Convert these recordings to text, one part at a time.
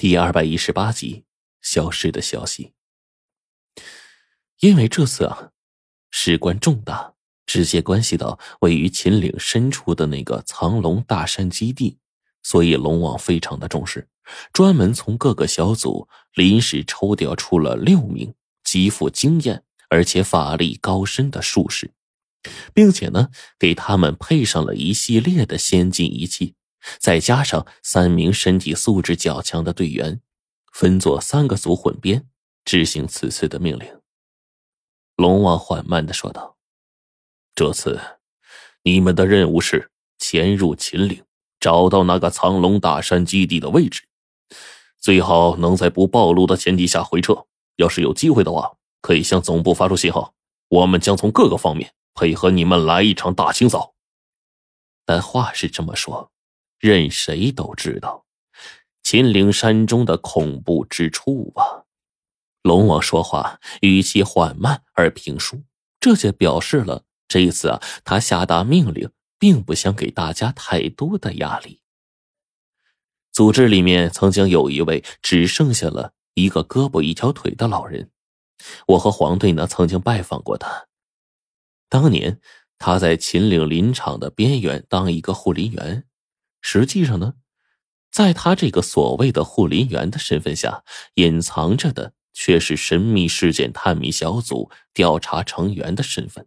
第二百一十八集，消失的消息。因为这次啊，事关重大，直接关系到位于秦岭深处的那个藏龙大山基地，所以龙王非常的重视，专门从各个小组临时抽调出了六名极富经验而且法力高深的术士，并且呢，给他们配上了一系列的先进仪器。再加上三名身体素质较强的队员，分作三个组混编，执行此次的命令。龙王缓慢的说道：“这次，你们的任务是潜入秦岭，找到那个藏龙大山基地的位置，最好能在不暴露的前提下回撤。要是有机会的话，可以向总部发出信号，我们将从各个方面配合你们来一场大清扫。”但话是这么说。任谁都知道，秦岭山中的恐怖之处啊！龙王说话语气缓慢而平舒，这就表示了这一次啊，他下达命令并不想给大家太多的压力。组织里面曾经有一位只剩下了一个胳膊一条腿的老人，我和黄队呢曾经拜访过他。当年他在秦岭林场的边缘当一个护林员。实际上呢，在他这个所谓的护林员的身份下，隐藏着的却是神秘事件探秘小组调查成员的身份。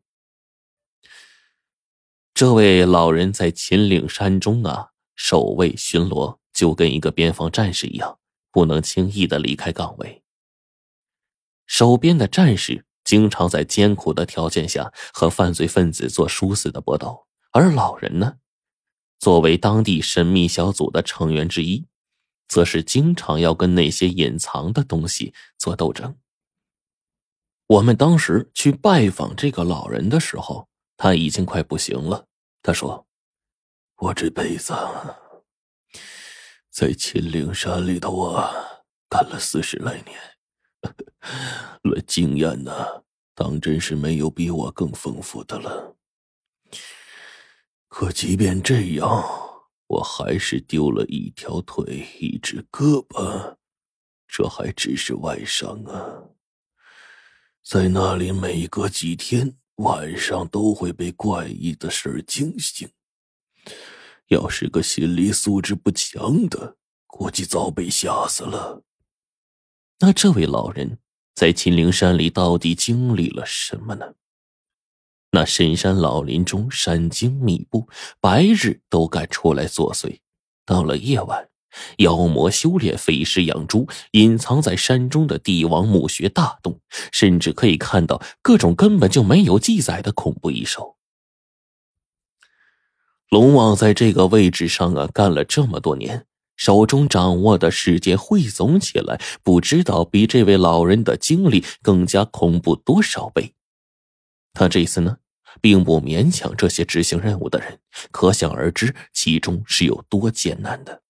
这位老人在秦岭山中啊，守卫巡逻，就跟一个边防战士一样，不能轻易的离开岗位。守边的战士经常在艰苦的条件下和犯罪分子做殊死的搏斗，而老人呢？作为当地神秘小组的成员之一，则是经常要跟那些隐藏的东西做斗争。我们当时去拜访这个老人的时候，他已经快不行了。他说：“我这辈子在秦岭山里头啊，干了四十来年，论经验呢，当真是没有比我更丰富的了。”可即便这样，我还是丢了一条腿，一只胳膊，这还只是外伤啊。在那里，每隔几天晚上都会被怪异的事惊醒。要是个心理素质不强的，估计早被吓死了。那这位老人在秦岭山里到底经历了什么呢？那深山老林中，山精密布，白日都敢出来作祟。到了夜晚，妖魔修炼，飞尸养猪，隐藏在山中的帝王墓穴大洞，甚至可以看到各种根本就没有记载的恐怖异兽。龙王在这个位置上啊，干了这么多年，手中掌握的世界汇总起来，不知道比这位老人的经历更加恐怖多少倍。他这次呢？并不勉强这些执行任务的人，可想而知其中是有多艰难的。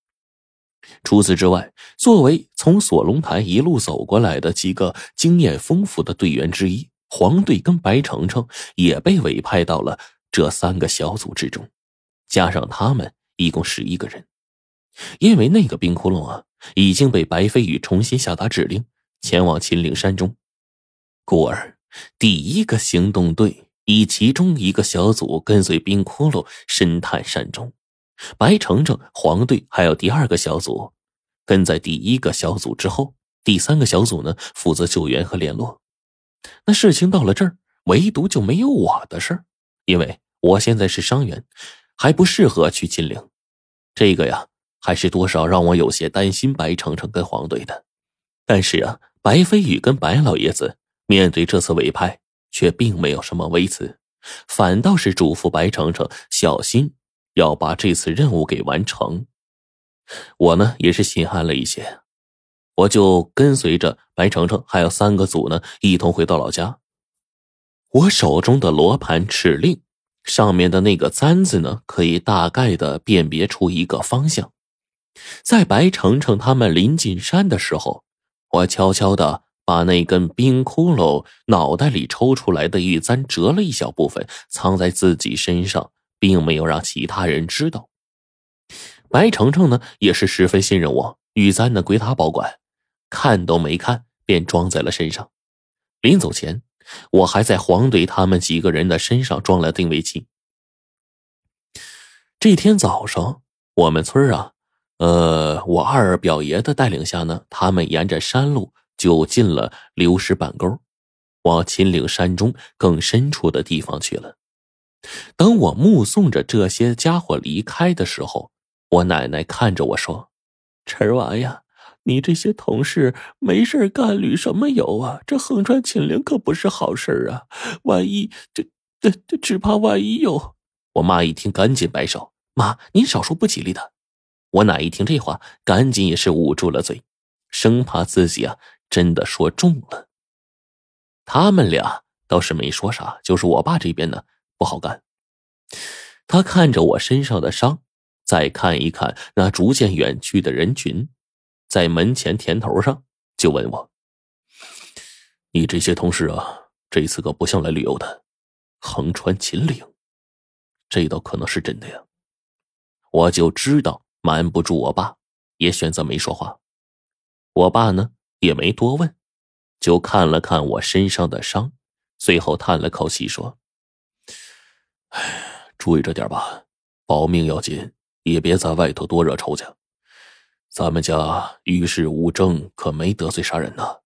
除此之外，作为从锁龙台一路走过来的几个经验丰富的队员之一，黄队跟白程程也被委派到了这三个小组之中，加上他们一共十一个人。因为那个冰窟窿啊，已经被白飞羽重新下达指令，前往秦岭山中，故而第一个行动队。以其中一个小组跟随冰窟窿深探山中，白程程、黄队还有第二个小组跟在第一个小组之后，第三个小组呢负责救援和联络。那事情到了这儿，唯独就没有我的事儿，因为我现在是伤员，还不适合去金陵。这个呀，还是多少让我有些担心白程程跟黄队的。但是啊，白飞宇跟白老爷子面对这次委派。却并没有什么微词，反倒是嘱咐白程程小心，要把这次任务给完成。我呢也是心安了一些，我就跟随着白程程还有三个组呢一同回到老家。我手中的罗盘指令上面的那个“簪”字呢，可以大概的辨别出一个方向。在白程程他们临近山的时候，我悄悄的。把那根冰窟窿脑袋里抽出来的玉簪折了一小部分，藏在自己身上，并没有让其他人知道。白程程呢，也是十分信任我，玉簪呢归他保管，看都没看便装在了身上。临走前，我还在黄队他们几个人的身上装了定位器。这天早上，我们村啊，呃，我二表爷的带领下呢，他们沿着山路就进了流石板沟，往秦岭山中更深处的地方去了。等我目送着这些家伙离开的时候，我奶奶看着我说：“陈娃呀，你这些同事没事干旅什么游啊？这横穿秦岭可不是好事啊！万一这这这，只怕万一有……”我妈一听，赶紧摆手：“妈，您少说不吉利的。”我奶一听这话，赶紧也是捂住了嘴，生怕自己啊真的说中了。他们俩倒是没说啥，就是我爸这边呢不好干。他看着我身上的伤，再看一看那逐渐远去的人群，在门前田头上就问我：“你这些同事啊，这次可不像来旅游的，横穿秦岭。”这倒可能是真的呀，我就知道瞒不住我爸，也选择没说话。我爸呢也没多问，就看了看我身上的伤，最后叹了口气说：“哎，注意着点吧，保命要紧，也别在外头多惹仇家。咱们家与世无争，可没得罪啥人呐。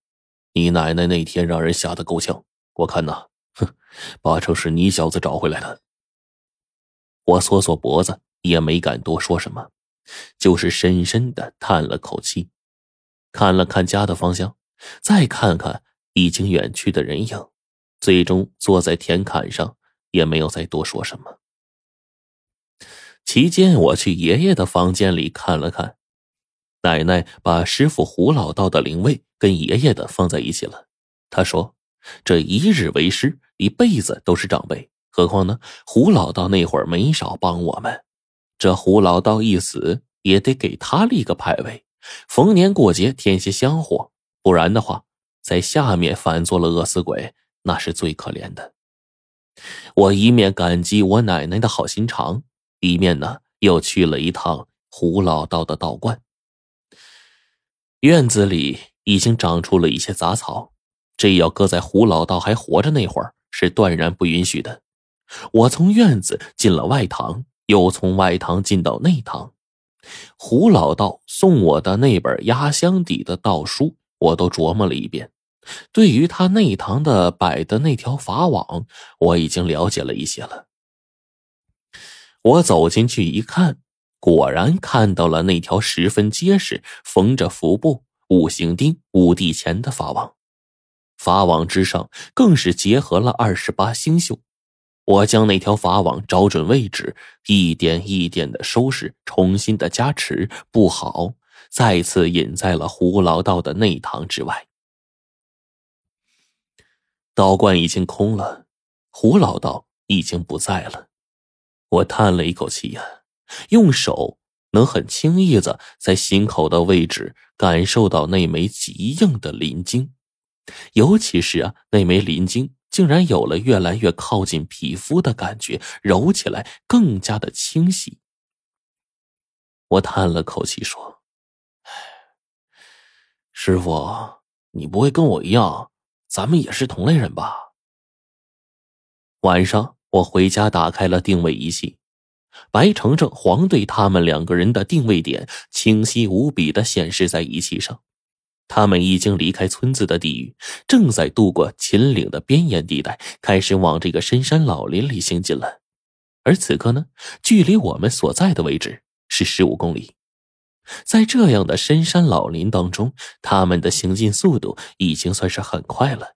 你奶奶那天让人吓得够呛，我看呐，哼，八成是你小子找回来的。”我缩缩脖子，也没敢多说什么，就是深深的叹了口气，看了看家的方向，再看看已经远去的人影，最终坐在田坎上，也没有再多说什么。期间，我去爷爷的房间里看了看，奶奶把师傅胡老道的灵位跟爷爷的放在一起了。他说：“这一日为师，一辈子都是长辈。”何况呢？胡老道那会儿没少帮我们，这胡老道一死，也得给他立个牌位，逢年过节添些香火，不然的话，在下面反做了饿死鬼，那是最可怜的。我一面感激我奶奶的好心肠，一面呢又去了一趟胡老道的道观。院子里已经长出了一些杂草，这要搁在胡老道还活着那会儿，是断然不允许的。我从院子进了外堂，又从外堂进到内堂。胡老道送我的那本压箱底的道书，我都琢磨了一遍。对于他内堂的摆的那条法网，我已经了解了一些了。我走进去一看，果然看到了那条十分结实、缝着符布、五行钉、五帝钱的法网。法网之上更是结合了二十八星宿。我将那条法网找准位置，一点一点的收拾，重新的加持，不好，再次引在了胡老道的内堂之外。道观已经空了，胡老道已经不在了。我叹了一口气呀，用手能很轻易的在心口的位置感受到那枚极硬的灵晶，尤其是啊，那枚灵晶。竟然有了越来越靠近皮肤的感觉，揉起来更加的清晰。我叹了口气说：“，师傅，你不会跟我一样，咱们也是同类人吧？”晚上，我回家打开了定位仪器，白程程、黄队他们两个人的定位点清晰无比的显示在仪器上。他们已经离开村子的地域，正在渡过秦岭的边沿地带，开始往这个深山老林里行进了。而此刻呢，距离我们所在的位置是十五公里。在这样的深山老林当中，他们的行进速度已经算是很快了。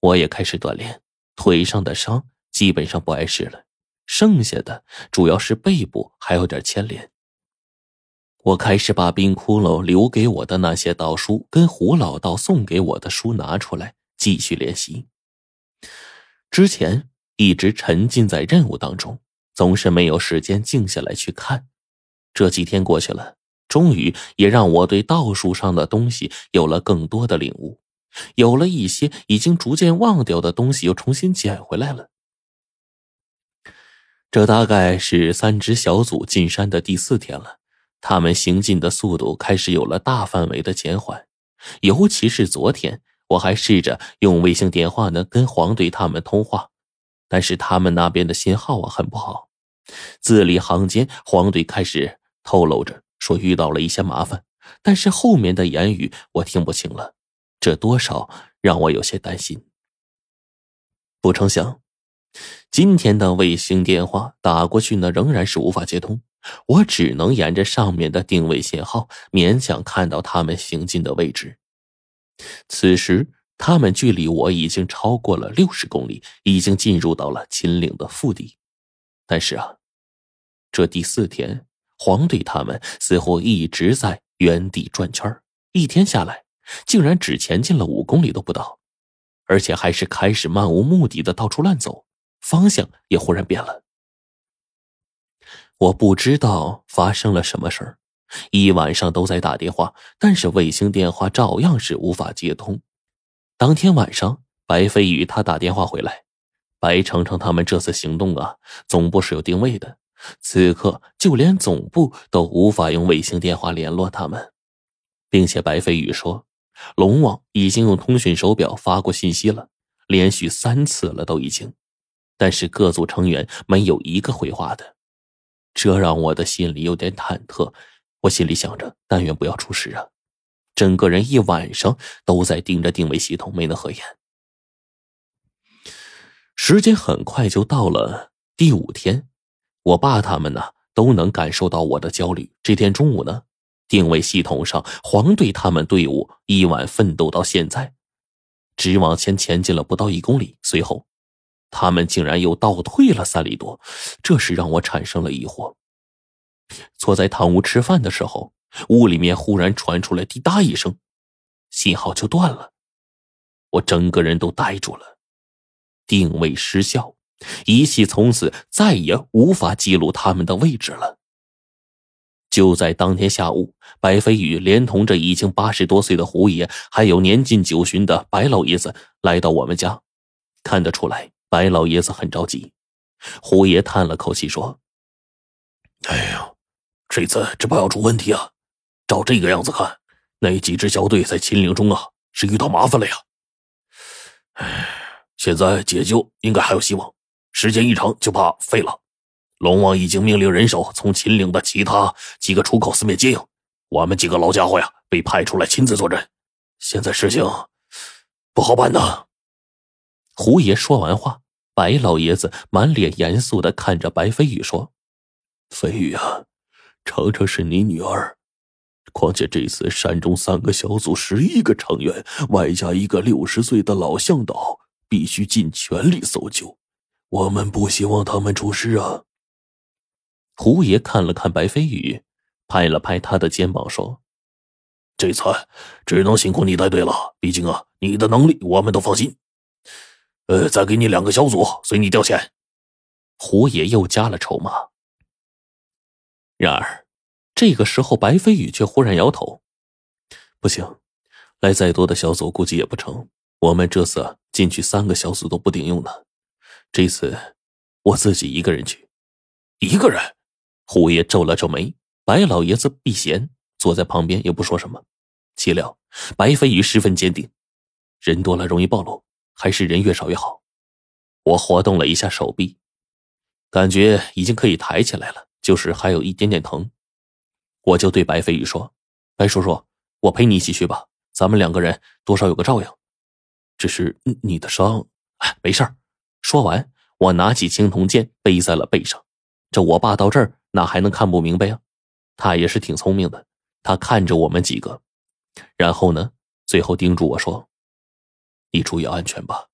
我也开始锻炼，腿上的伤基本上不碍事了，剩下的主要是背部还有点牵连。我开始把冰窟窿留给我的那些道书，跟胡老道送给我的书拿出来继续练习。之前一直沉浸在任务当中，总是没有时间静下来去看。这几天过去了，终于也让我对道书上的东西有了更多的领悟，有了一些已经逐渐忘掉的东西又重新捡回来了。这大概是三支小组进山的第四天了。他们行进的速度开始有了大范围的减缓。尤其是昨天，我还试着用卫星电话呢跟黄队他们通话，但是他们那边的信号啊很不好。字里行间，黄队开始透露着说遇到了一些麻烦，但是后面的言语我听不清了，这多少让我有些担心。不成想，今天的卫星电话打过去呢，仍然是无法接通，我只能沿着上面的定位信号勉强看到他们行进的位置。此时，他们距离我已经超过了六十公里，已经进入到了秦岭的腹地。但是啊，这第四天，黄队他们似乎一直在原地转圈一天下来，竟然只前进了五公里都不到，而且还是开始漫无目的的到处乱走，方向也忽然变了。我不知道发生了什么事儿，一晚上都在打电话，但是卫星电话照样是无法接通。当天晚上，白飞宇他打电话回来。白程程他们这次行动啊，总部是有定位的，此刻就连总部都无法用卫星电话联络他们，并且白飞宇说，龙王已经用通讯手表发过信息了，连续三次了都已经，但是各组成员没有一个回话的，这让我的心里有点忐忑，我心里想着，但愿不要出事啊，整个人一晚上都在盯着定位系统，没能合眼。时间很快就到了第五天，我爸他们呢都能感受到我的焦虑。这天中午呢，定位系统上黄队他们队伍一晚奋斗到现在，只往前前进了不到一公里，随后他们竟然又倒退了三里多，这是让我产生了疑惑。坐在堂屋吃饭的时候，屋里面忽然传出来滴答一声，信号就断了，我整个人都呆住了。定位失效，仪器从此再也无法记录他们的位置了。就在当天下午，白飞宇连同着已经八十多岁的胡爷，还有年近九旬的白老爷子来到我们家。看得出来，白老爷子很着急。胡爷叹了口气说：“哎呀，这次只怕要出问题啊！照这个样子看，那几支小队在秦岭中啊，是遇到麻烦了呀。”哎。现在解救应该还有希望，时间一长就怕废了。龙王已经命令人手从秦岭的其他几个出口四面接应，我们几个老家伙呀被派出来亲自坐镇。现在事情不好办呐。胡爷说完话，白老爷子满脸严肃的看着白飞宇说：“飞宇啊，程程是你女儿，况且这次山中三个小组十一个成员，外加一个六十岁的老向导。”必须尽全力搜救，我们不希望他们出事啊！胡爷看了看白飞宇，拍了拍他的肩膀说：“这次只能辛苦你带队了，毕竟啊，你的能力我们都放心。呃，再给你两个小组，随你调遣。”胡爷又加了筹码。然而，这个时候白飞宇却忽然摇头：“不行，来再多的小组估计也不成。我们这次……”进去三个小组都不顶用呢，这次我自己一个人去。一个人，胡爷皱了皱眉，白老爷子避嫌坐在旁边也不说什么。岂料白飞宇十分坚定，人多了容易暴露，还是人越少越好。我活动了一下手臂，感觉已经可以抬起来了，就是还有一点点疼。我就对白飞宇说：“白叔叔，我陪你一起去吧，咱们两个人多少有个照应。”只是你的伤，哎，没事儿。说完，我拿起青铜剑背在了背上。这我爸到这儿哪还能看不明白呀？他也是挺聪明的。他看着我们几个，然后呢，最后叮嘱我说：“你注意安全吧，